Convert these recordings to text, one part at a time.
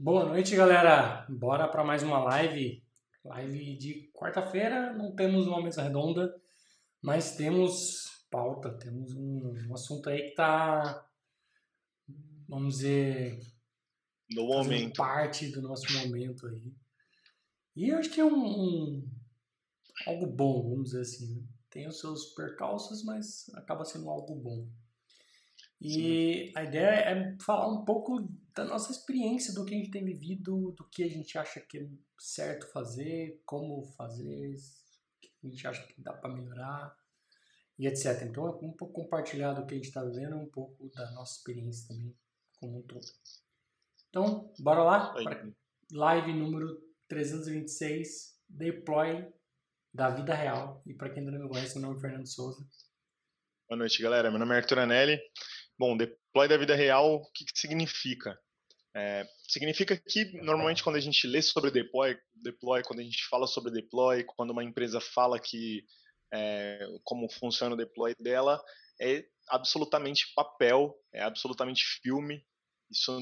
Boa noite, galera. Bora para mais uma live. Live de quarta-feira. Não temos uma mesa redonda, mas temos pauta. Temos um, um assunto aí que tá, vamos dizer, no momento. parte do nosso momento aí. E eu acho que é um, um algo bom, vamos dizer assim. Né? Tem os seus percalços, mas acaba sendo algo bom. E Sim. a ideia é falar um pouco da nossa experiência, do que a gente tem vivido, do que a gente acha que é certo fazer, como fazer, o que a gente acha que dá para melhorar e etc. Então é um pouco compartilhar do que a gente está vivendo, um pouco da nossa experiência também como um todo. Então, bora lá? Live número 326, Deploy da vida real. E para quem ainda não me conhece, meu nome é Fernando Souza. Boa noite, galera. Meu nome é Arthur Anelli. Bom, deploy da vida real, o que, que significa? É, significa que normalmente quando a gente lê sobre deploy, deploy, quando a gente fala sobre deploy, quando uma empresa fala que é, como funciona o deploy dela, é absolutamente papel, é absolutamente filme. Isso,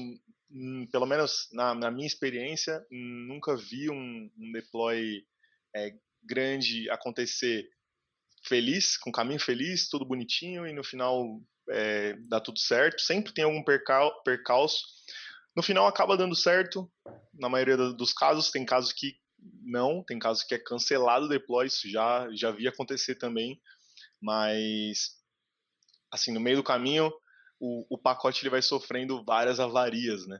hum, pelo menos na, na minha experiência, nunca vi um, um deploy é, grande acontecer feliz, com caminho feliz, tudo bonitinho e no final é, dá tudo certo. Sempre tem algum percal, percalço. No final acaba dando certo, na maioria dos casos. Tem casos que não, tem casos que é cancelado o deploy, isso já, já vi acontecer também. Mas, assim, no meio do caminho, o, o pacote ele vai sofrendo várias avarias, né?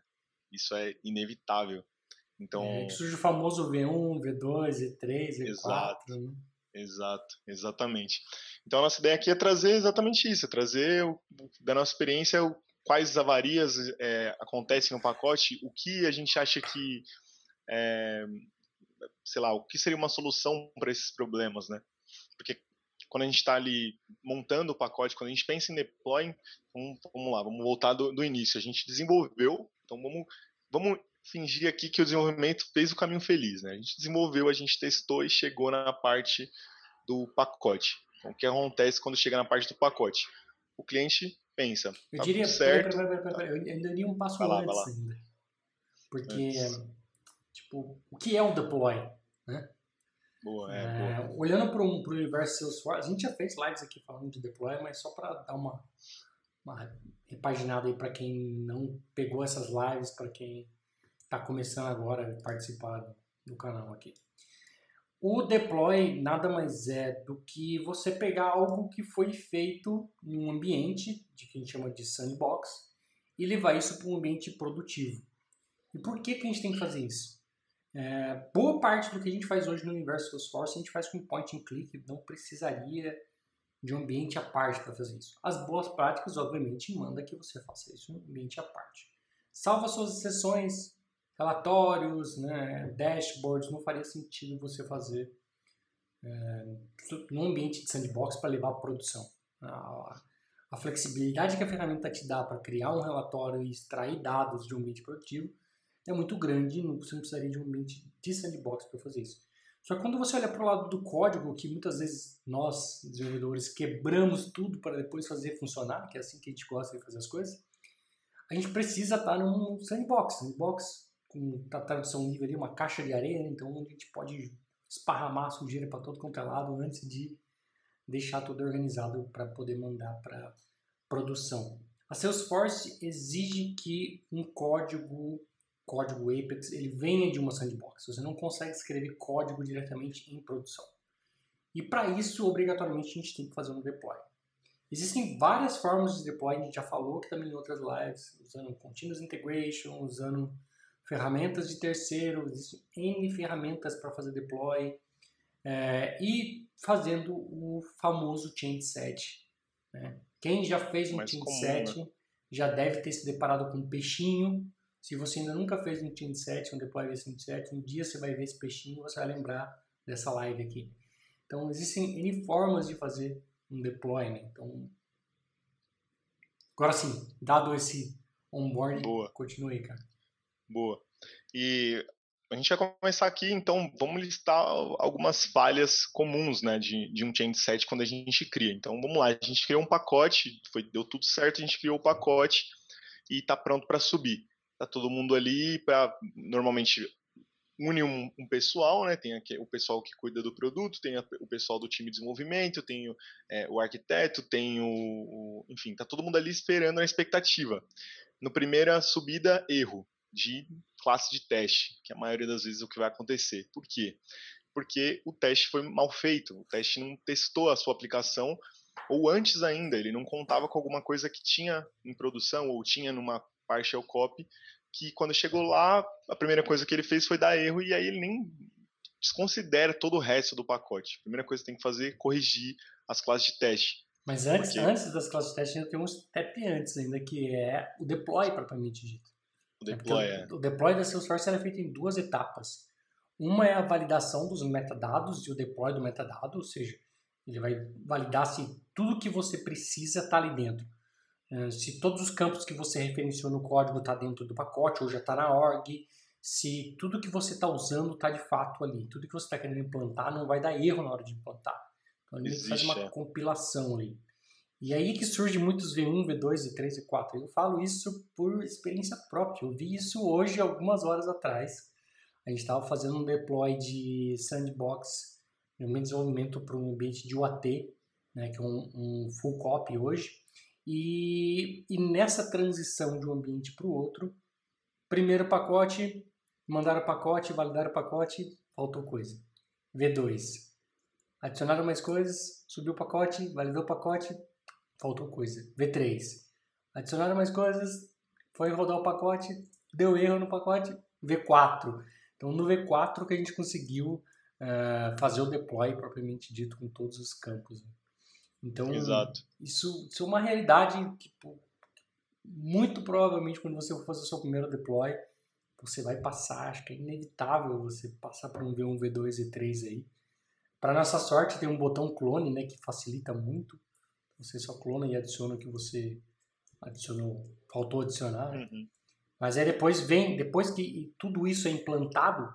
Isso é inevitável. Então, é, surge o famoso V1, V2, V3, V4. Exato. Né? Exato, exatamente. Então a nossa ideia aqui é trazer exatamente isso, é trazer o, da nossa experiência o, quais avarias é, acontecem no pacote, o que a gente acha que, é, sei lá, o que seria uma solução para esses problemas, né? Porque quando a gente está ali montando o pacote, quando a gente pensa em deploy, vamos, vamos lá, vamos voltar do, do, início. A gente desenvolveu, então vamos, vamos fingir aqui que o desenvolvimento fez o caminho feliz, né? A gente desenvolveu, a gente testou e chegou na parte do pacote. Então, o que acontece quando chega na parte do pacote? O cliente pensa, eu tá diria, certo. Pera, pera, pera, eu ainda iria um passo lá, antes ainda. Porque, tipo, o que é um deploy, né? Boa, é, é, boa. Olhando para o universo Salesforce, a gente já fez lives aqui falando de deploy, mas só para dar uma, uma repaginada aí para quem não pegou essas lives, para quem está começando agora a participar do canal aqui. O deploy nada mais é do que você pegar algo que foi feito em um ambiente, de que a gente chama de sandbox, e levar isso para um ambiente produtivo. E por que, que a gente tem que fazer isso? É, boa parte do que a gente faz hoje no universo Salesforce a gente faz com point and click, não precisaria de um ambiente à parte para fazer isso. As boas práticas, obviamente, manda que você faça isso em um ambiente à parte. Salva suas sessões, relatórios, né, dashboards, não faria sentido você fazer é, num ambiente de sandbox para levar para produção. A, a, flexibilidade que a ferramenta te dá para criar um relatório e extrair dados de um ambiente produtivo é muito grande, você não precisaria de um ambiente de sandbox para fazer isso. Só que quando você olha para o lado do código, que muitas vezes nós, desenvolvedores, quebramos tudo para depois fazer funcionar, que é assim que a gente gosta de fazer as coisas, a gente precisa estar num sandbox. Sandbox com a tradução livre ali, uma caixa de areia, né? então a gente pode esparramar sujeira para todo quanto é lado antes de deixar tudo organizado para poder mandar para produção. A Salesforce exige que um código, código Apex, ele venha de uma sandbox. Você não consegue escrever código diretamente em produção. E para isso, obrigatoriamente, a gente tem que fazer um deploy. Existem várias formas de deploy, a gente já falou que também em outras lives, usando Continuous Integration, usando ferramentas de terceiro, existem N ferramentas para fazer deploy é, e fazendo o famoso change set. Né? Quem já fez um change comum, set né? já deve ter se deparado com um peixinho. Se você ainda nunca fez um change set, um deploy de change set, um dia você vai ver esse peixinho e você vai lembrar dessa live aqui. Então existem N formas de fazer um deploy. Né? Então, agora sim, dado esse onboarding, Boa. continue aí, cara. Boa. E a gente vai começar aqui, então vamos listar algumas falhas comuns né, de, de um change set quando a gente cria. Então vamos lá, a gente criou um pacote, foi, deu tudo certo, a gente criou o pacote e está pronto para subir. tá todo mundo ali para normalmente une um, um, pessoal, né? Tem aqui o pessoal que cuida do produto, tem a, o pessoal do time de desenvolvimento, tem o, é, o arquiteto, tem o, o, enfim, tá todo mundo ali esperando a expectativa. No primeira subida, erro de classe de teste, que a maioria das vezes é o que vai acontecer. Por quê? Porque o teste foi mal feito, o teste não testou a sua aplicação, ou antes ainda, ele não contava com alguma coisa que tinha em produção ou tinha numa partial copy que quando chegou lá, a primeira coisa que ele fez foi dar erro e aí ele nem desconsidera todo o resto do pacote. A primeira coisa que tem que fazer é corrigir as classes de teste. Mas antes, Porque... antes das classes de teste ainda tem um step antes ainda, que é o deploy propriamente dito. O deploy, é, é. O deploy da Salesforce é feito em duas etapas. Uma é a validação dos metadados e o deploy do metadado, ou seja, ele vai validar se tudo que você precisa está ali dentro. Eh, se todos os campos que você referenciou no código está dentro do pacote ou já está na org, se tudo que você está usando está de fato ali, tudo que você está querendo implantar não vai dar erro na hora de implantar. Então ele Existe, faz uma é. compilação ali. E aí que surge muitos V1, V2, V3, V4. Eu falo isso por experiência própria. Eu vi isso hoje, algumas horas atrás. A gente estava fazendo um deploy de sandbox, um desenvolvimento para um ambiente de UAT, né, que é um, um full copy hoje. E, e nessa transição de um ambiente para o outro, primeiro pacote, mandaram o pacote, validaram o pacote, faltou coisa. V2. Adicionaram mais coisas, subiu o pacote, validou o pacote, faltou coisa. V3. Adicionaram mais coisas, foi rodar o pacote, deu erro no pacote, V4. Então no V4 que a gente conseguiu uh, fazer o deploy propriamente dito com todos os campos. Então, Exato. Isso, isso é uma realidade que muito provavelmente quando você for fazer o seu primeiro deploy, você vai passar, acho que é inevitável você passar por um V1, V2, V3 aí. Para nossa sorte tem um botão clone, né, que facilita muito. Você só clona e adiciona o que você adicionou, faltou adicionar. Uhum. Mas aí depois vem, depois que tudo isso é implantado,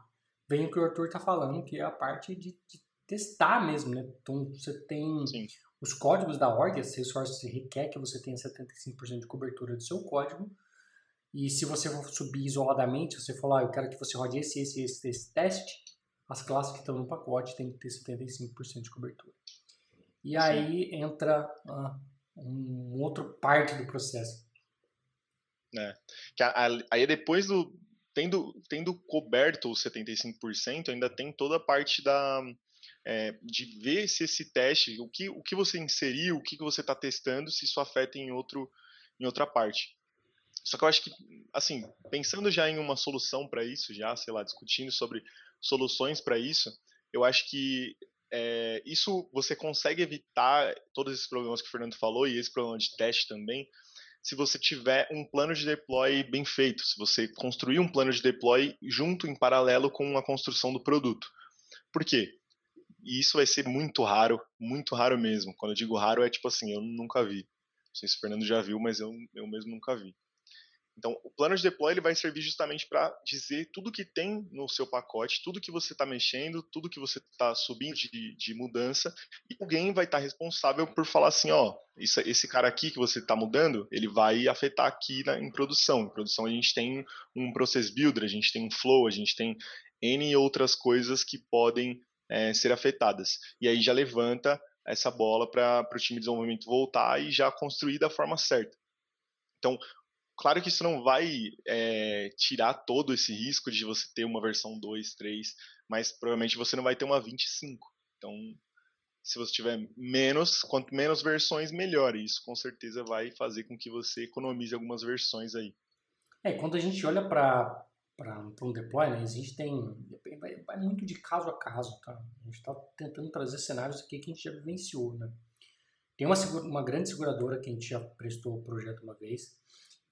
vem o que o Arthur está falando, que é a parte de, de testar mesmo, né? Então você tem Sim. Os códigos da org, a Salesforce requer que você tenha 75% de cobertura do seu código. E se você for subir isoladamente, você falar, ah, eu quero que você rode esse, esse, esse, esse teste, as classes que estão no pacote têm que ter 75% de cobertura. E Sim. aí entra ah, um outro parte do processo. É. Que aí depois do. Tendo, tendo coberto os 75%, ainda tem toda a parte da, é, de ver se esse teste, o que, o que você inseriu, o que, que você está testando, se isso afeta em, outro, em outra parte. Só que eu acho que, assim, pensando já em uma solução para isso, já, sei lá, discutindo sobre soluções para isso, eu acho que é, isso você consegue evitar todos esses problemas que o Fernando falou e esse problema de teste também, se você tiver um plano de deploy bem feito, se você construir um plano de deploy junto em paralelo com a construção do produto. Por quê? E isso vai ser muito raro, muito raro mesmo. Quando eu digo raro, é tipo assim, eu nunca vi. Não sei se o Fernando já viu, mas eu, eu mesmo nunca vi. Então, o plano de deploy ele vai servir justamente para dizer tudo que tem no seu pacote, tudo que você está mexendo, tudo que você está subindo de, de, mudança, e alguém vai estar tá responsável por falar assim, ó, isso, esse cara aqui que você está mudando, ele vai afetar aqui na, em produção. Em produção a gente tem um process builder, a gente tem um flow, a gente tem N outras coisas que podem é, ser afetadas. E aí já levanta essa bola para o time de desenvolvimento voltar e já construir da forma certa. Então, claro que isso não vai é, tirar todo esse risco de você ter uma versão 2, 3, mas provavelmente você não vai ter uma 25. Então, se você tiver menos, quanto menos versões, melhor. Isso com certeza vai fazer com que você economize algumas versões aí. É, quando a gente olha para um deploy, né, existem, vai, vai, muito de caso a caso, tá? A gente está tentando trazer cenários aqui que a gente já vivenciou, né? Tem uma, uma grande seguradora que a gente já prestou o projeto uma vez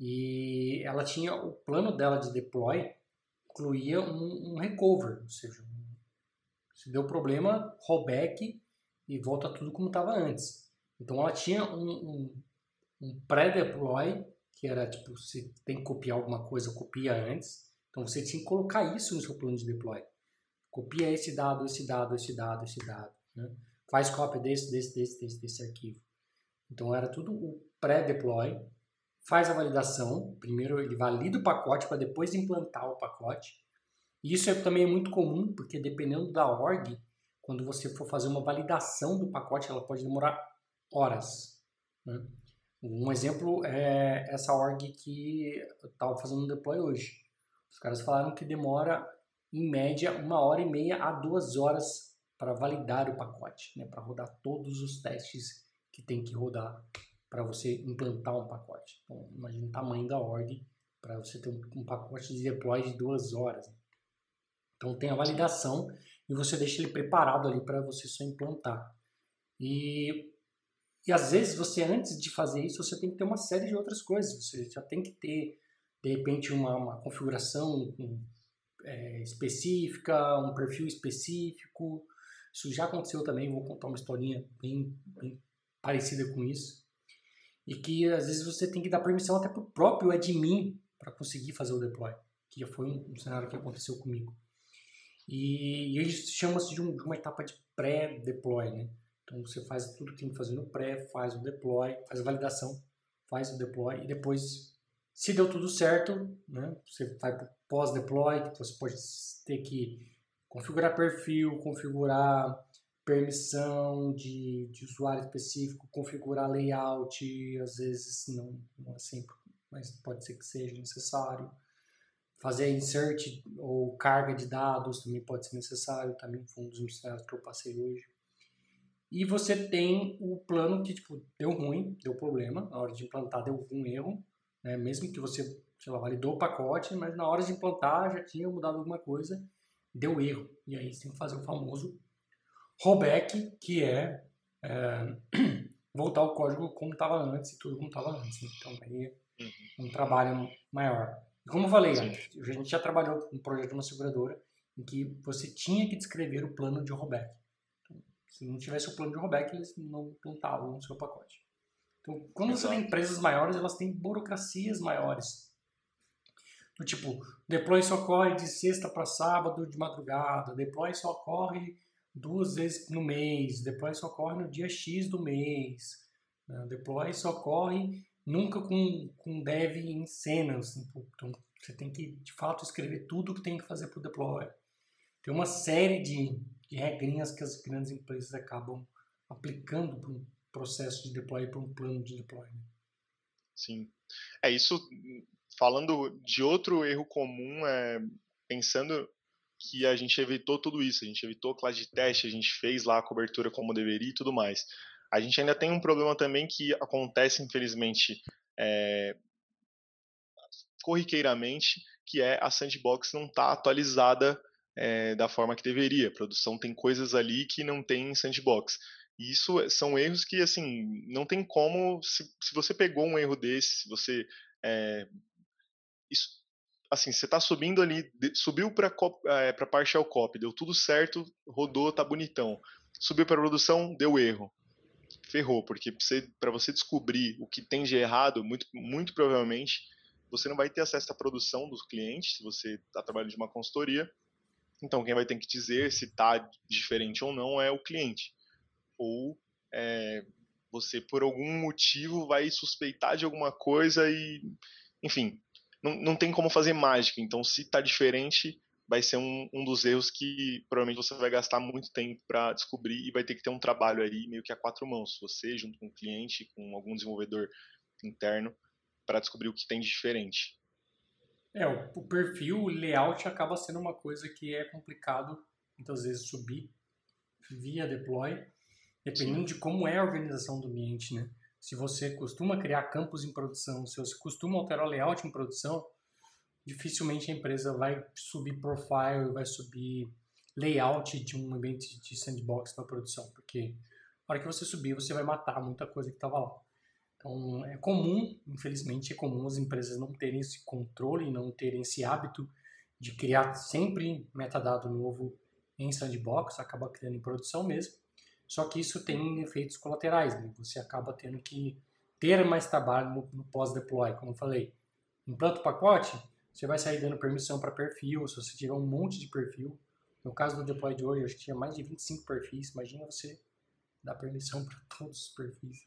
e ela tinha, o plano dela de deploy incluía um, um recover, ou seja, um, se deu problema, rollback e volta tudo como estava antes. Então ela tinha um, um, pré-deploy, que era tipo, se tem que copiar alguma coisa, copia antes. Então você tinha que colocar isso no seu plano de deploy. Copia esse dado, esse dado, esse dado, esse dado. Né? Faz cópia desse, desse, desse, desse, desse arquivo. Então era tudo o pré-deploy. Faz a validação. Primeiro ele valida o pacote para depois implantar o pacote. Isso é, também é muito comum, porque dependendo da org, quando você for fazer uma validação do pacote, ela pode demorar horas. Né? Um exemplo é essa org que eu estava fazendo um deploy hoje. Os caras falaram que demora, em média, uma hora e meia a duas horas para validar o pacote, né? para rodar todos os testes que tem que rodar para você implantar um pacote. Então, imagina o tamanho da org para você ter um, um, pacote de deploy de duas horas. Né? Então tem a validação e você deixa ele preparado ali para você só implantar. E, e às vezes você, antes de fazer isso, você tem que ter uma série de outras coisas. Você já tem que ter, de repente, uma, uma configuração é, específica, um perfil específico. Isso já aconteceu também, vou contar uma historinha bem, bem parecida com isso. E que às vezes você tem que dar permissão até para o próprio admin para conseguir fazer o deploy, que já foi um, um cenário que aconteceu comigo. E, e isso chama-se de, um, de, uma etapa de pré-deploy, né? Então você faz tudo que tem que fazer no pré, faz o deploy, faz a validação, faz o deploy e depois, se deu tudo certo, né? Você vai para pós-deploy, que você pode ter que configurar perfil, configurar permissão de, de usuário específico, configurar layout, às vezes não, não é sempre, mas pode ser que seja necessário fazer insert ou carga de dados também pode ser necessário, também foi um dos cenários que eu passei hoje. E você tem o plano que tipo, deu ruim, deu problema, na hora de implantar deu algum erro, né? mesmo que você sei lá, validou o pacote, mas na hora de implantar já tinha mudado alguma coisa, deu erro. E aí você tem que fazer o famoso rollback, que é, é voltar o código como estava antes e tudo como estava antes. Né? Então aí é um trabalho maior. Como eu falei, a gente já trabalhou um projeto de uma seguradora em que você tinha que descrever o plano de rollback. Então, se não tivesse o plano de rollback, eles não plantavam no seu pacote. Então, quando Exato. você tem empresas maiores, elas têm burocracias maiores. Do tipo, deploy só ocorre de sexta para sábado de madrugada, deploy só ocorre duas vezes no mês, deploy só ocorre no dia X do mês, né? deploy só ocorre nunca com, com dev em cenas. Assim, então, você tem que, de fato, escrever tudo que tem que fazer para o deploy. Tem uma série de, de regrinhas que as grandes empresas acabam aplicando para um processo de deploy, para um plano de deploy. Né? Sim. É isso, falando de outro erro comum, é, pensando que a gente evitou tudo isso, a gente evitou classe de teste, a gente fez lá a cobertura como deveria e tudo mais. A gente ainda tem um problema também que acontece, infelizmente, é, corriqueiramente, que é a sandbox não está atualizada é, da forma que deveria. A produção tem coisas ali que não tem em sandbox. E isso são erros que, assim, não tem como. Se, se você pegou um erro desse, se você. É, isso, assim, você está subindo ali, subiu para é, partial copy, deu tudo certo, rodou, tá bonitão. Subiu para produção, deu erro ferrou, porque para você, você descobrir o que tem de errado, muito, muito provavelmente você não vai ter acesso à produção dos clientes, se você está trabalhando de uma consultoria. Então, quem vai ter que dizer se está diferente ou não é o cliente. Ou é, você, por algum motivo, vai suspeitar de alguma coisa e, enfim, não, não tem como fazer mágica. Então, se está diferente, vai ser um, um dos erros que provavelmente você vai gastar muito tempo para descobrir e vai ter que ter um trabalho aí meio que a quatro mãos, você junto com o cliente, com algum desenvolvedor interno, para descobrir o que tem de diferente. É, o, perfil, o layout acaba sendo uma coisa que é complicado muitas vezes subir via deploy, dependendo Sim. de como é a organização do ambiente, né? Se você costuma criar campos em produção, se você costuma alterar o layout em produção, dificilmente a empresa vai subir profile, vai subir layout de um ambiente de sandbox para produção, porque na hora que você subir, você vai matar muita coisa que estava lá. Então, é comum, infelizmente, é comum as empresas não terem esse controle, não terem esse hábito de criar sempre metadado novo em sandbox, acaba criando em produção mesmo. Só que isso tem efeitos colaterais, né? você acaba tendo que ter mais trabalho no, no pós-deploy, como eu falei. Implanta o pacote, você vai sair dando permissão para perfil, se você tiver um monte de perfil. No caso do deploy de hoje, eu acho que tinha mais de 25 perfis. Imagina você dar permissão para todos os perfis.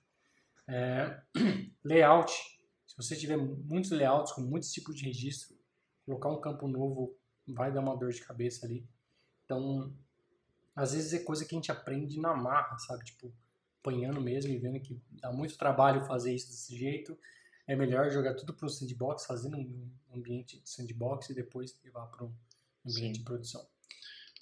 É, layout, Se você tiver muitos layouts com muitos tipos de registro, colocar um campo novo vai dar uma dor de cabeça ali. Então, às vezes é coisa que a gente aprende na marra, sabe? Tipo, apanhando mesmo e vendo que dá muito trabalho fazer isso desse jeito. É melhor jogar tudo para o sandbox, fazendo um ambiente de sandbox e depois levar para um ambiente Sim. de produção.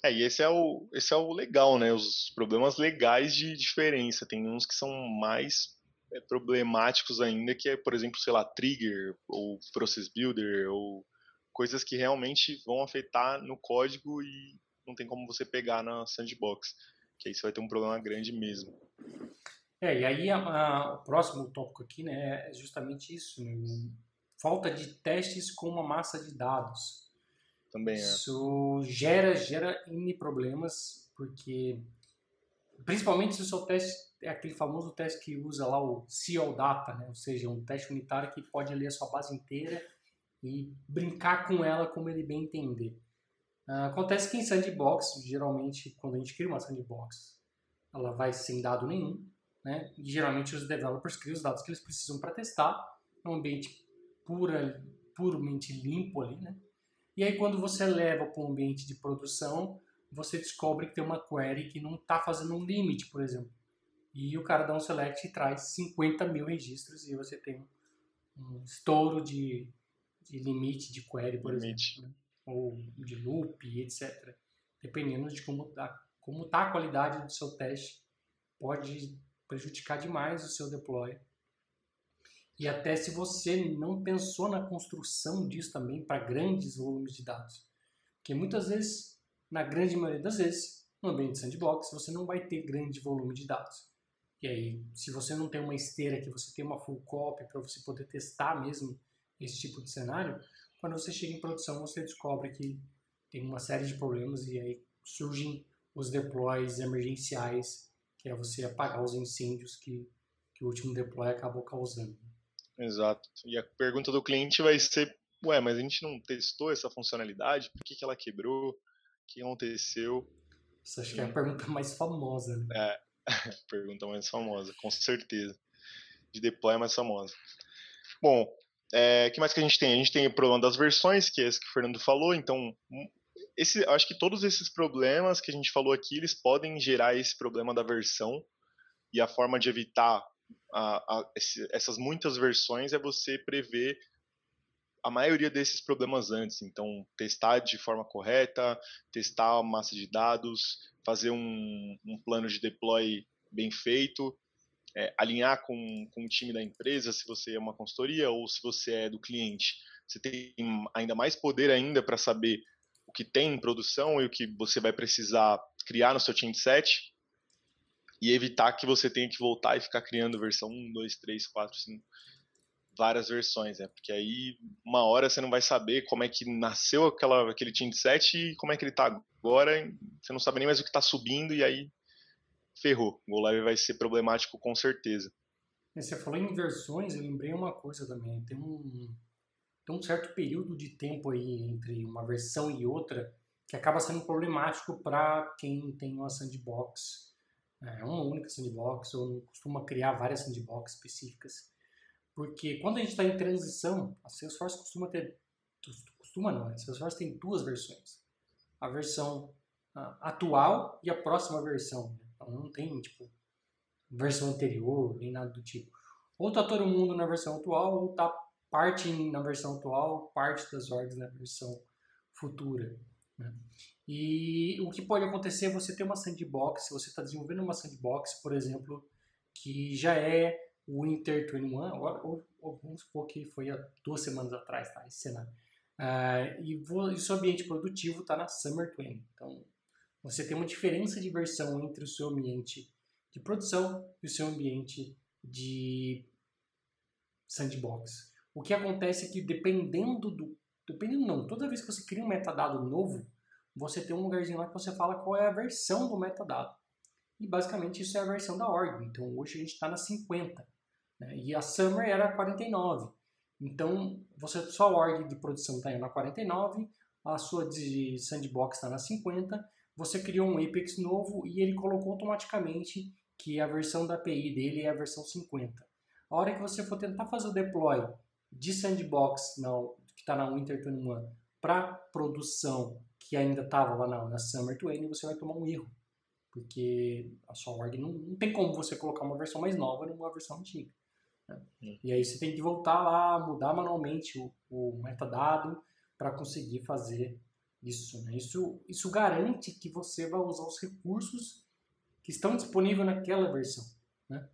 É, e esse é, o, esse é o legal, né? Os problemas legais de diferença. Tem uns que são mais é, problemáticos ainda, que é, por exemplo, sei lá, trigger, ou process builder, ou coisas que realmente vão afetar no código e não tem como você pegar na sandbox. Que aí você vai ter um problema grande mesmo. É, e aí a, a, o próximo tópico aqui né, é justamente isso. Né? Falta de testes com uma massa de dados. Também é. Isso gera, gera N problemas, porque principalmente se o seu teste é aquele famoso teste que usa lá o CO Data, né? ou seja, um teste unitário que pode ler a sua base inteira e brincar com ela como ele bem entender. Uh, acontece que em sandbox, geralmente, quando a gente cria uma sandbox, ela vai sem dado nenhum, né? E geralmente os developers criam os dados que eles precisam para testar, é um ambiente pura, puramente limpo ali, né? E aí quando você leva para um ambiente de produção, você descobre que tem uma query que não está fazendo um limit, por exemplo. E o cara dá um select e traz 50 mil registros e você tem um estouro de, de limite de query, por limite. exemplo. Né? Ou de loop, etc. Dependendo de como está como tá a qualidade do seu teste, pode prejudicar demais o seu deploy. E até se você não pensou na construção disso também para grandes volumes de dados. Porque muitas vezes, na grande maioria das vezes, no ambiente sandbox, você não vai ter grande volume de dados. E aí, se você não tem uma esteira que você tem uma full copy para você poder testar mesmo esse tipo de cenário, quando você chega em produção, você descobre que tem uma série de problemas e aí surgem os deploys emergenciais, que é você apagar os incêndios que, que o último deploy acabou causando. Exato. E a pergunta do cliente vai ser: ué, mas a gente não testou essa funcionalidade? Por que, que ela quebrou? O que aconteceu? Isso acho que é a pergunta mais famosa. Né? É, pergunta mais famosa, com certeza. De deploy é mais famosa. Bom, é, que mais que a gente tem? A gente tem o problema das versões, que é esse que o Fernando falou. Então, esse, acho que todos esses problemas que a gente falou aqui, eles podem gerar esse problema da versão. E a forma de evitar a, a, esse, essas muitas versões é você prever a maioria desses problemas antes. Então, testar de forma correta, testar a massa de dados, fazer um, um plano de deploy bem feito, é, alinhar com, com o time da empresa, se você é uma consultoria ou se você é do cliente. Você tem ainda mais poder ainda para saber o que tem em produção e o que você vai precisar criar no seu team set e evitar que você tenha que voltar e ficar criando versão 1, 2, 3, 4, 5, várias versões, né? Porque aí uma hora você não vai saber como é que nasceu aquela, aquele team set e como é que ele está agora, você não sabe nem mais o que está subindo e aí ferrou. O live vai ser problemático com certeza. Você falou em versões, eu lembrei uma coisa também. Tem um, tem um certo período de tempo aí entre uma versão e outra que acaba sendo problemático para quem tem uma sandbox é uma única sandbox ou costuma criar várias sandbox específicas. Porque quando a gente está em transição, a Salesforce costuma ter, costuma não, a Salesforce tem duas versões. A versão atual e a próxima versão. Então não tem, tipo, versão anterior, nem nada do tipo. Ou tá todo mundo na versão atual, ou tá parte na versão atual, parte das orgs na versão futura. Né? E o que pode acontecer é você ter uma sandbox, você está desenvolvendo uma sandbox, por exemplo, que já é o Winter 21, ou, ou, vamos supor que foi há duas semanas atrás, tá, esse cenário. Uh, e, vou, e seu ambiente produtivo está na Summer 20. Então, você tem uma diferença de versão entre o seu ambiente de produção e o seu ambiente de sandbox. O que acontece é que dependendo do... Dependendo não, toda vez que você cria um metadado novo, você tem um lugarzinho lá que você fala qual é a versão do metadado. E basicamente isso é a versão da org. Então hoje a gente está na 50. Né? E a Summer era 49. Então você sua org de produção está na 49, a sua de sandbox está na 50. Você criou um Apex novo e ele colocou automaticamente que a versão da API dele é a versão 50. A hora que você for tentar fazer o deploy de sandbox não, que está na Winter 21 para produção que ainda estava lá na, na Summer 20, você vai tomar um erro. Porque a sua org não, não tem como você colocar uma versão mais nova numa versão antiga. Né? E aí você tem que voltar lá, mudar manualmente o, o metadado para conseguir fazer isso, né? isso. Isso garante que você vai usar os recursos que estão disponíveis naquela versão. Né?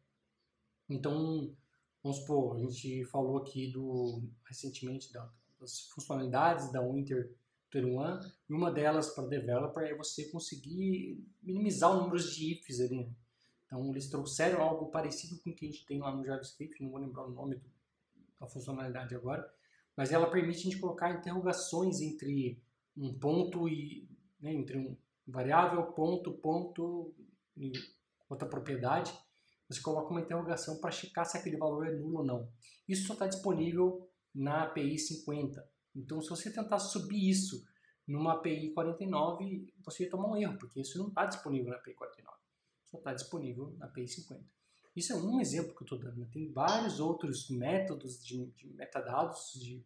Então, vamos supor, a gente falou aqui do recentemente das funcionalidades da Winter 21 e uma delas para developer é você conseguir minimizar o número de ifs ali. Né? Então, eles trouxeram algo parecido com o que a gente tem lá no JavaScript, não vou lembrar o nome da funcionalidade agora, mas ela permite a gente colocar interrogações entre um ponto e né, entre um variável, ponto, ponto e outra propriedade. Você coloca uma interrogação para checar se aquele valor é nulo ou não. Isso só está disponível na API 50. Então, se você tentar subir isso numa API 49, você ia tomar um erro, porque isso não está disponível na API 49. Só está disponível na API 50. Isso é um exemplo que eu estou dando. Né? Tem vários outros métodos de, de metadados de,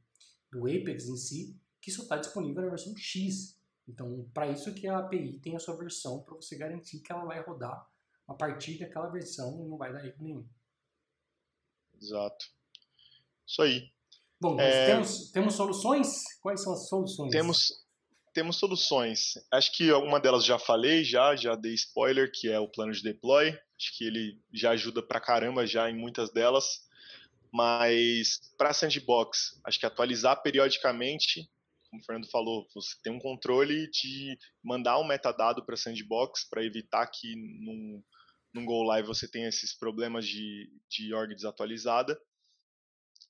do Apex em si que só está disponível na versão X. Então, para isso que a API tem a sua versão, para você garantir que ela vai rodar a partir daquela versão e não vai dar erro nenhum. Exato. Isso aí. Bom, é... temos, temos soluções? Quais são as soluções? Temos, temos soluções. Acho que alguma delas já falei, já, já dei spoiler, que é o plano de deploy. Acho que ele já ajuda pra caramba já em muitas delas. Mas para sandbox, acho que atualizar periodicamente como o Fernando falou, você tem um controle de mandar um metadado para sandbox para evitar que num, num Go Live você tenha esses problemas de, de org desatualizada.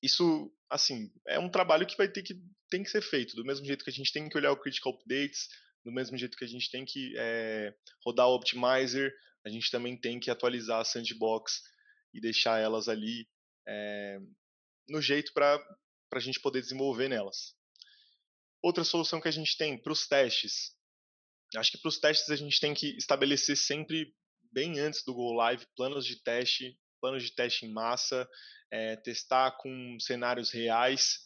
Isso, assim, é um trabalho que vai ter que tem que ser feito, do mesmo jeito que a gente tem que olhar o critical updates, do mesmo jeito que a gente tem que é, rodar o optimizer, a gente também tem que atualizar a sandbox e deixar elas ali é, no jeito para a gente poder desenvolver nelas. Outra solução que a gente tem para os testes. Acho que para os testes a gente tem que estabelecer sempre, bem antes do Go Live, planos de teste, planos de teste em massa, é, testar com cenários reais,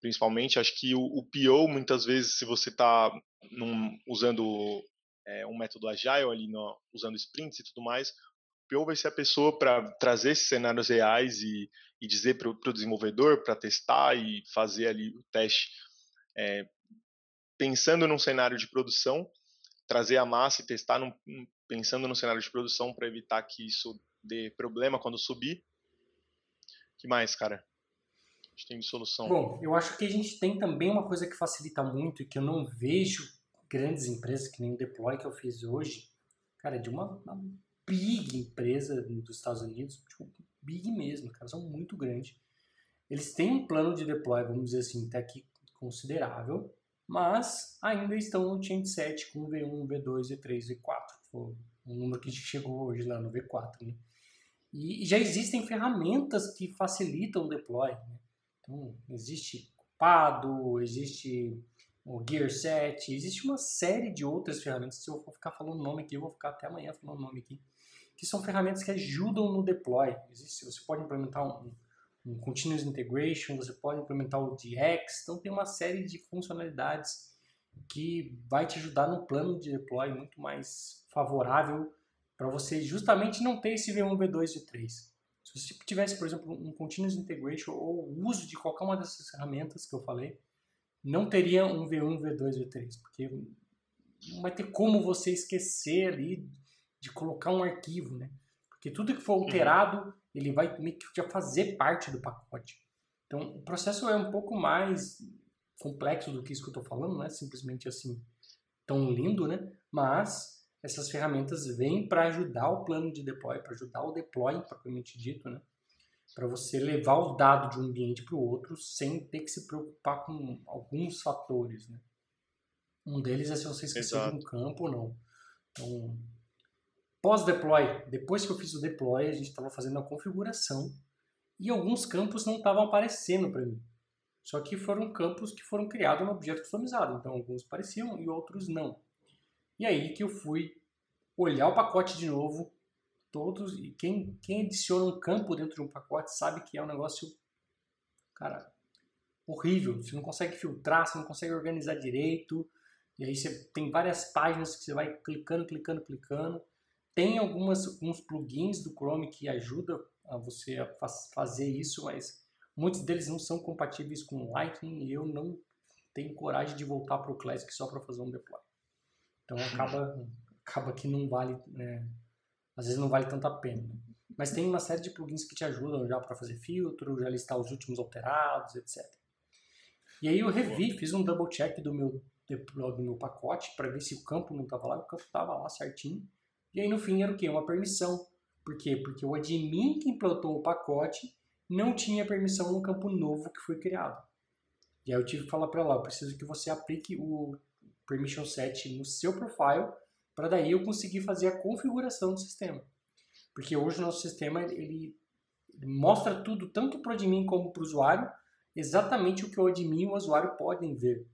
principalmente. Acho que o, o PO, muitas vezes, se você está usando é, um método agile, ali no, usando sprints e tudo mais, o PO vai ser a pessoa para trazer esses cenários reais e, e dizer para o desenvolvedor para testar e fazer ali o teste é, pensando num cenário de produção, trazer a massa e testar num, pensando no cenário de produção para evitar que isso dê problema quando subir. que mais, cara? A gente tem de solução. Bom, eu acho que a gente tem também uma coisa que facilita muito e que eu não vejo grandes empresas, que nem o Deploy que eu fiz hoje, cara, de uma, uma big empresa dos Estados Unidos, tipo, big mesmo, cara, são muito grandes. Eles têm um plano de deploy, vamos dizer assim, até aqui considerável, mas ainda estão no Chain 7 com V1, V2, V3, V4. Foi o número que chegou hoje lá no V4. Né? E já existem ferramentas que facilitam o deploy. Né? Então, existe Pado, existe o Gear 7, existe uma série de outras ferramentas. Se eu for ficar falando nome aqui, eu vou ficar até amanhã falando nome aqui. Que são ferramentas que ajudam no deploy. Existe, você pode implementar um, um Continuous Integration, você pode implementar o DX, então tem uma série de funcionalidades que vai te ajudar no plano de deploy muito mais favorável para você justamente não ter esse V1, V2, V3. Se você tivesse, por exemplo, um Continuous Integration ou o uso de qualquer uma dessas ferramentas que eu falei, não teria um V1, V2, V3, porque não vai ter como você esquecer ali de colocar um arquivo, né? Porque tudo que for uhum. alterado ele vai meio que já fazer parte do pacote. Então, o processo é um pouco mais complexo do que isso que eu estou falando, não é simplesmente assim tão lindo, né? Mas essas ferramentas vêm para ajudar o plano de deploy, para ajudar o deploy propriamente dito, né? Para você levar o dado de um ambiente para o outro sem ter que se preocupar com alguns fatores, né? Um deles é se você esqueceu de um campo ou não. Então, Pós-deploy, depois que eu fiz o deploy, a gente estava fazendo a configuração e alguns campos não estavam aparecendo para mim. Só que foram campos que foram criados no objeto customizado, então alguns apareciam e outros não. E aí que eu fui olhar o pacote de novo, todos e quem, quem adiciona um campo dentro de um pacote sabe que é um negócio, cara, horrível. Você não consegue filtrar, você não consegue organizar direito. E aí você tem várias páginas que você vai clicando, clicando, clicando. Tem algumas, alguns plugins do Chrome que ajudam a você a fazer isso, mas muitos deles não são compatíveis com Lightning e eu não tenho coragem de voltar para o Classic só para fazer um deploy. Então acaba, acaba que não vale, né? às vezes não vale tanto a pena. Mas tem uma série de plugins que te ajudam já para fazer filtro, já listar os últimos alterados, etc. E aí eu revi, fiz um double check do meu do meu pacote para ver se o campo não estava lá, o campo estava lá certinho. E aí no fim era o quê? Uma permissão. Por quê? Porque o admin que implantou o pacote não tinha permissão no campo novo que foi criado. E aí eu tive que falar para ela, eu preciso que você aplique o permission set no seu profile para daí eu conseguir fazer a configuração do sistema. Porque hoje o nosso sistema ele, ele mostra tudo, tanto para o admin como para o usuário, exatamente o que o admin e o usuário podem ver.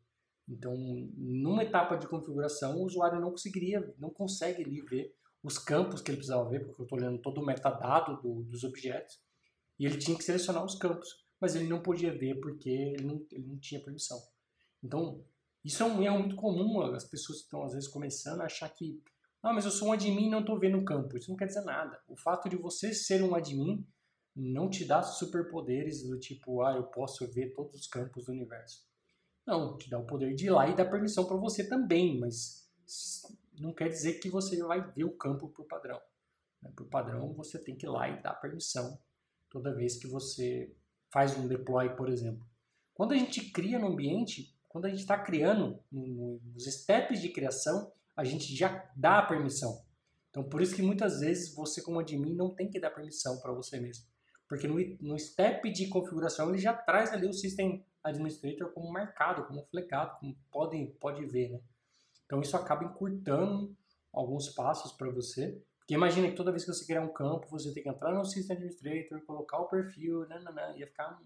Então, numa etapa de configuração, o usuário não conseguiria, não consegue ali ver os campos que ele precisava ver, porque eu estou olhando todo o metadado do, dos objetos, e ele tinha que selecionar os campos, mas ele não podia ver porque ele não, ele não tinha permissão. Então, isso é um erro muito comum, as pessoas estão às vezes começando a achar que, ah, mas eu sou um admin e não estou vendo o campo. Isso não quer dizer nada. O fato de você ser um admin não te dá superpoderes do tipo, ah, eu posso ver todos os campos do universo. Não, te dá o poder de ir lá e dar permissão para você também, mas não quer dizer que você vai ver o campo por padrão. Né? Por padrão, você tem que ir lá e dar permissão toda vez que você faz um deploy, por exemplo. Quando a gente cria no ambiente, quando a gente está criando, nos steps de criação, a gente já dá a permissão. Então, por isso que muitas vezes você, como admin, não tem que dar permissão para você mesmo. Porque no, step de configuração, ele já traz ali o System Administrator como marcado, como flecado, como pode, pode ver, né? Então, isso acaba encurtando alguns passos para você. Porque imagina que toda vez que você criar um campo, você tem que entrar no System Administrator, colocar o perfil, nananã, ia ficar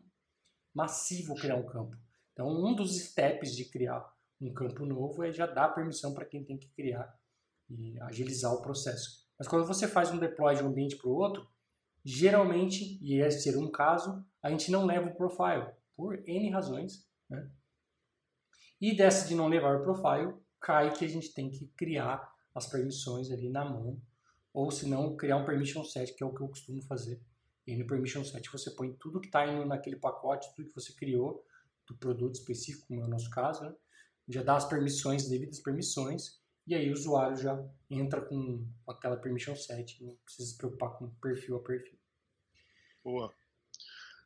massivo criar um campo. Então, um dos steps de criar um campo novo é já dar permissão para quem tem que criar e agilizar o processo. Mas quando você faz um deploy de um ambiente para o outro, geralmente, e esse ser um caso, a gente não leva o profile, por N razões. Né? E dessa de não levar o profile, cai que a gente tem que criar as permissões ali na mão, ou se não, criar um permission set, que é o que eu costumo fazer. E no permission set você põe tudo que está naquele pacote, tudo que você criou, do produto específico, como é o nosso caso, né? já dá as permissões, devidas permissões, e aí o usuário já entra com aquela permission set, não precisa se preocupar com perfil a perfil. Boa.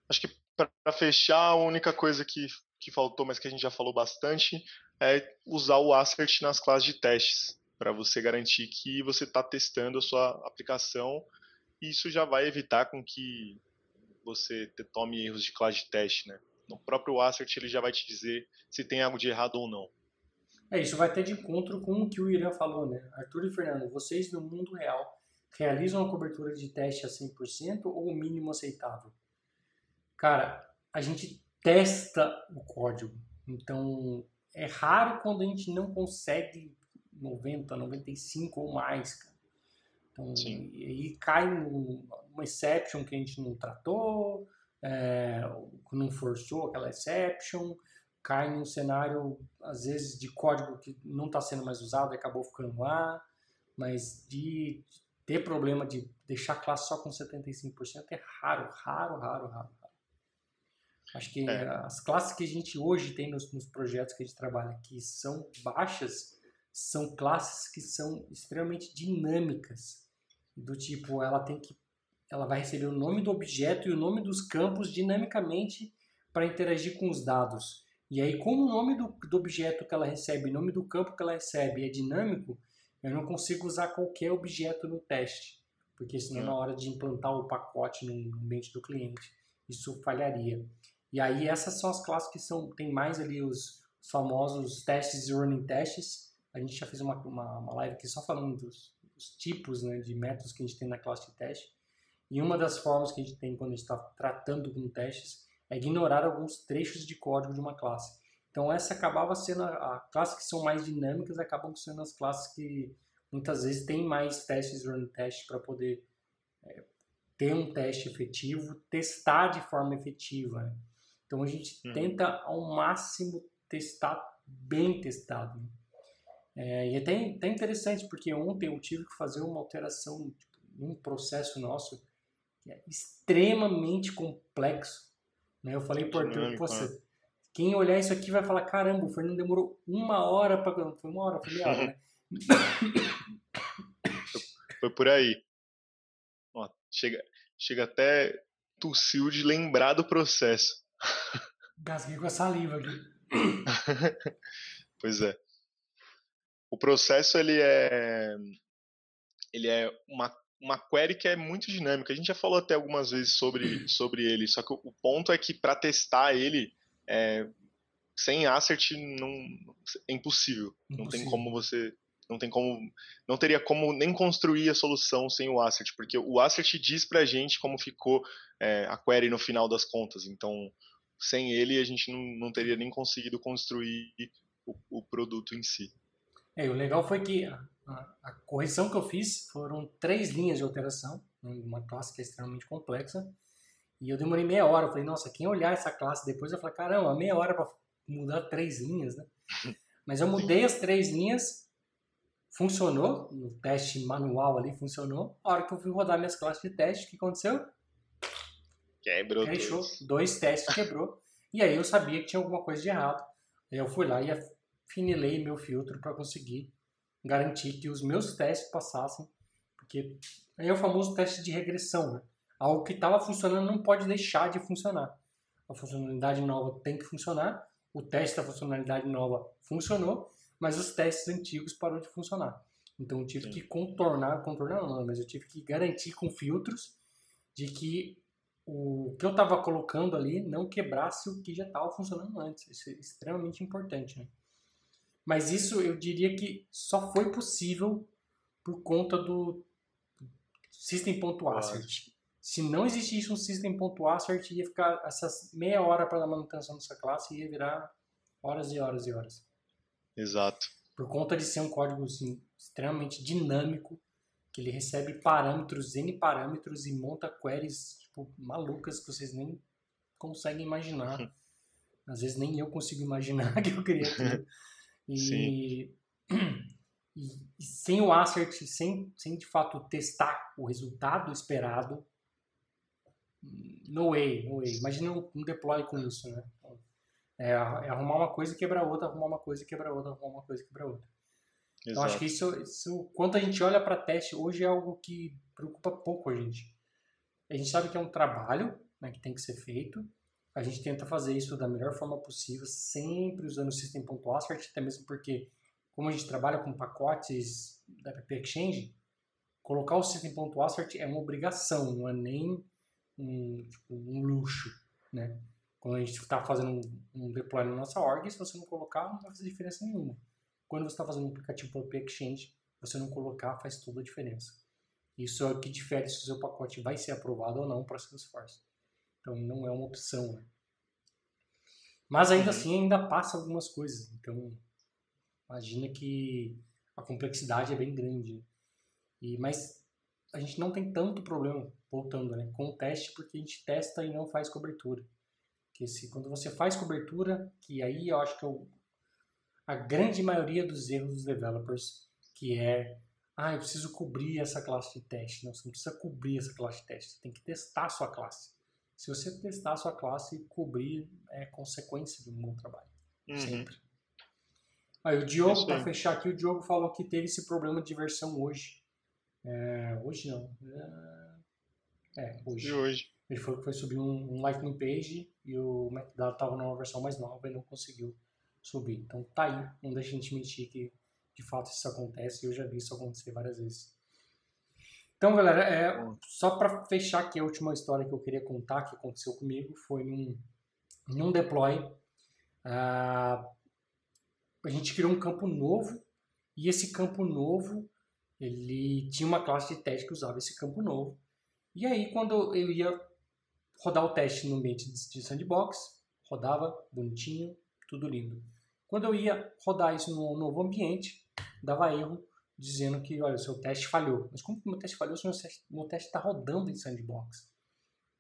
Acho que para fechar, a única coisa que, que faltou, mas que a gente já falou bastante, é usar o assert nas classes de testes, para você garantir que você está testando a sua aplicação, e isso já vai evitar com que você tome erros de classe de teste, né? No próprio assert ele já vai te dizer se tem algo de errado ou não. É, isso vai ter de encontro com o que o Irã falou, né? Arthur e Fernando, vocês no mundo real realizam a cobertura de teste a 100% ou o mínimo aceitável? Cara, a gente testa o código. Então, é raro quando a gente não consegue 90, 95 ou mais, cara. Então, Sim. e aí cai numa exception que a gente não tratou, é, não forçou aquela exception, cai num cenário, às vezes, de código que não está sendo mais usado e acabou ficando lá, mas de ter problema de deixar a classe só com 75% é raro, raro, raro, raro. Acho que é. as classes que a gente hoje tem nos, nos, projetos que a gente trabalha que são baixas são classes que são extremamente dinâmicas. Do tipo, ela tem que ela vai receber o nome do objeto e o nome dos campos dinamicamente para interagir com os dados. E aí, como o nome do, do objeto que ela recebe, o nome do campo que ela recebe é dinâmico, eu não consigo usar qualquer objeto no teste, porque senão na hora de implantar o pacote no ambiente do cliente, isso falharia. E aí essas são as classes que são tem mais ali os, os famosos testes e running testes. A gente já fez uma, uma, uma live aqui só falando dos, dos tipos né, de métodos que a gente tem na classe de teste. E uma das formas que a gente tem quando a gente está tratando com testes é ignorar alguns trechos de código de uma classe. Então essa acabava sendo a, a classe que são mais dinâmicas, acabam sendo as classes que muitas vezes têm mais testes run test para poder é, ter um teste efetivo, testar de forma efetiva. Né? Então a gente uhum. tenta ao máximo testar bem testado. É, e é até, até interessante, porque ontem eu tive que fazer uma alteração tipo, num processo nosso que é extremamente complexo. Né? Eu falei para Arthur, você, quem olhar isso aqui vai falar, caramba, o Fernando demorou uma hora para... Foi uma hora, foi meia hora, né? foi por aí. Ó, chega, chega até tossiu de lembrar do processo. Gasguei com a saliva aqui. pois é. O processo ele é ele é uma uma query que é muito dinâmica. A gente já falou até algumas vezes sobre, sobre ele, só que o ponto é que para testar ele, é, sem assert não, é impossível. impossível. Não tem como você não tem como não teria como nem construir a solução sem o assert, porque o assert diz para a gente como ficou é, a query no final das contas. Então, sem ele a gente não, não teria nem conseguido construir o, o produto em si. É, o legal foi que a, a, correção que eu fiz foram três linhas de alteração, uma classe que é extremamente complexa, e eu demorei meia hora. Eu falei, nossa, quem olhar essa classe depois, eu falei, caramba, meia hora para mudar três linhas, né? Mas eu mudei as três linhas, funcionou, no teste manual ali funcionou. A hora que eu fui rodar minhas classes de teste, o que aconteceu? Quebrou. Fechou, dois testes quebrou. E aí eu sabia que tinha alguma coisa de errado. Eu fui lá e afinilei meu filtro para conseguir garantir que os meus testes passassem. Porque aí é o famoso teste de regressão. Né? Algo que estava funcionando não pode deixar de funcionar. A funcionalidade nova tem que funcionar. O teste da funcionalidade nova funcionou, mas os testes antigos parou de funcionar. Então eu tive Sim. que contornar, contornar não, mas eu tive que garantir com filtros de que o que eu estava colocando ali não quebrasse o que já estava funcionando antes. Isso é extremamente importante, né? Mas isso eu diria que só foi possível por conta do System.assert. Se não existisse um System.assert, ia ficar essas meia hora para a manutenção dessa classe ia virar horas e horas e horas. Exato. Por conta de ser um código assim, extremamente dinâmico, que ele recebe parâmetros, N parâmetros e monta queries tipo, malucas que vocês nem conseguem imaginar. Uhum. Às vezes nem eu consigo imaginar que eu queria aquilo. E, e, e, sem o assert, sem, sem de fato testar o resultado esperado, no way, no way. Imagina um, um deploy com isso, né? É, é, arrumar uma coisa e quebrar outra, arrumar uma coisa e quebrar outra, arrumar uma coisa e quebrar outra. Então acho que isso, isso, quando a gente olha para teste, hoje é algo que preocupa pouco a gente. A gente sabe que é um trabalho né, que tem que ser feito. A gente tenta fazer isso da melhor forma possível, sempre usando o System.assert, até mesmo porque, como a gente trabalha com pacotes da App Exchange, colocar o System.assert é uma obrigação, não é nem um, tipo, um luxo, né? Quando a gente está fazendo um, um deploy na nossa org, se você não colocar, não vai fazer diferença nenhuma. Quando você está fazendo um aplicativo para o Exchange, você não colocar faz toda a diferença. Isso é o que difere se o seu pacote vai ser aprovado ou não para Salesforce. Então não é uma opção. Né? Mas ainda uhum. assim ainda passa algumas coisas. Então imagina que a complexidade é bem grande. E mas a gente não tem tanto problema voltando, né, com o teste porque a gente testa e não faz cobertura. Que se quando você faz cobertura, que aí eu acho que eu, a grande maioria dos erros dos developers, que é ah, eu preciso cobrir essa classe de teste. Não, você não precisa cobrir essa classe de teste. Você tem que testar a sua classe. Se você testar a sua classe, cobrir é consequência de um bom trabalho. Uhum. Sempre. Aí o Diogo, para fechar aqui, o Diogo falou que teve esse problema de versão hoje. É, hoje não. É, é hoje. Hoje. Ele foi, foi subir um, um Lightning Page e o Metadata estava numa versão mais nova e não conseguiu subir. Então tá aí. Não deixa a gente mentir que de fato isso acontece eu já vi isso acontecer várias vezes. Então, galera, é, só para fechar aqui a última história que eu queria contar que aconteceu comigo foi num, num deploy. Uh, a gente criou um campo novo e esse campo novo ele tinha uma classe de teste que usava esse campo novo. E aí, quando eu ia rodar o teste no ambiente de sandbox, rodava bonitinho, tudo lindo. Quando eu ia rodar isso no novo ambiente, dava erro dizendo que, olha, o seu teste falhou. Mas como que o meu teste falhou se meu teste está rodando em sandbox?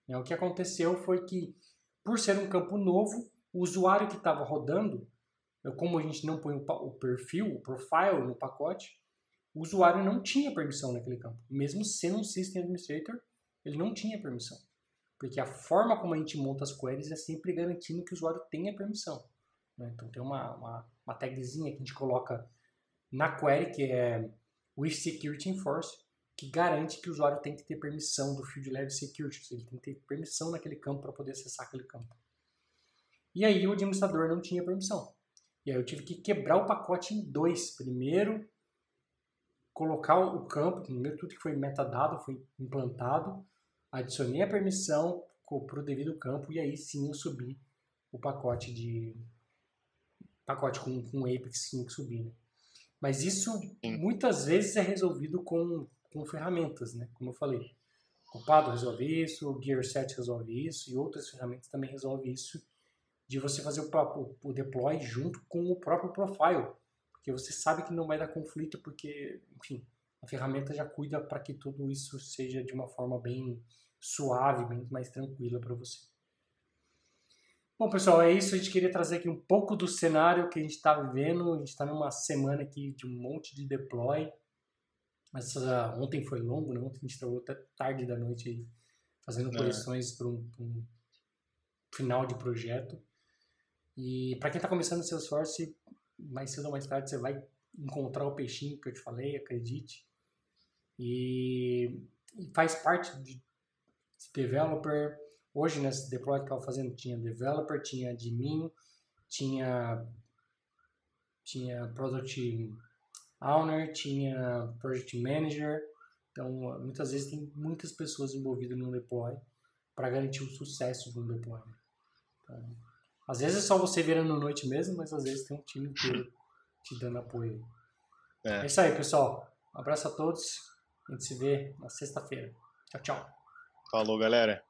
É, o que aconteceu foi que por ser um campo novo, o usuário que estava rodando, como a gente não põe o perfil, o profile no pacote, o usuário não tinha permissão naquele campo. Mesmo sendo um System Administrator, ele não tinha permissão. Porque a forma como a gente monta as queries é sempre garantindo que o usuário tenha permissão. Né? Então tem uma, uma, uma tagzinha que a gente coloca na query, que é with security enforced, que garante que o usuário tem que ter permissão do field level security, ele tem que ter permissão naquele campo para poder acessar aquele campo. E aí o administrador não tinha permissão. E aí eu tive que quebrar o pacote em dois. Primeiro, colocar o campo, primeiro tudo que foi metadado foi implantado, adicionei a permissão para o devido campo e aí sim eu subi o pacote de pacote com, com Apex que subir. Né? Mas isso muitas vezes é resolvido com, com ferramentas, né? Como eu falei. O Pado resolve isso, o Gear 7 resolve isso e outras ferramentas também resolvem isso de você fazer o, próprio, o deploy junto com o próprio profile, porque você sabe que não vai dar conflito porque, enfim, a ferramenta já cuida para que tudo isso seja de uma forma bem suave, bem mais tranquila para você. Bom, pessoal, é isso. A gente queria trazer aqui um pouco do cenário que a gente está vivendo. A gente está numa semana aqui de um monte de deploy. Mas uh, ontem foi longo, né? Ontem a gente trabalhou até tarde da noite aí, fazendo é. correções para um, um, final de projeto. E para quem está começando o Salesforce, mais cedo ou mais tarde você vai encontrar o peixinho que eu te falei, acredite. E, e faz parte de developer. Hoje, nesse deploy que eu estava fazendo, tinha developer, tinha admin, tinha, tinha product owner, tinha project manager. Então, muitas vezes tem muitas pessoas envolvidas no deploy para garantir o sucesso do deploy. Então, às vezes é só você virando noite mesmo, mas às vezes tem um time inteiro te dando apoio. É. é isso aí, pessoal. Um abraço a todos. A gente se vê na sexta-feira. Tchau, tchau. Falou, galera.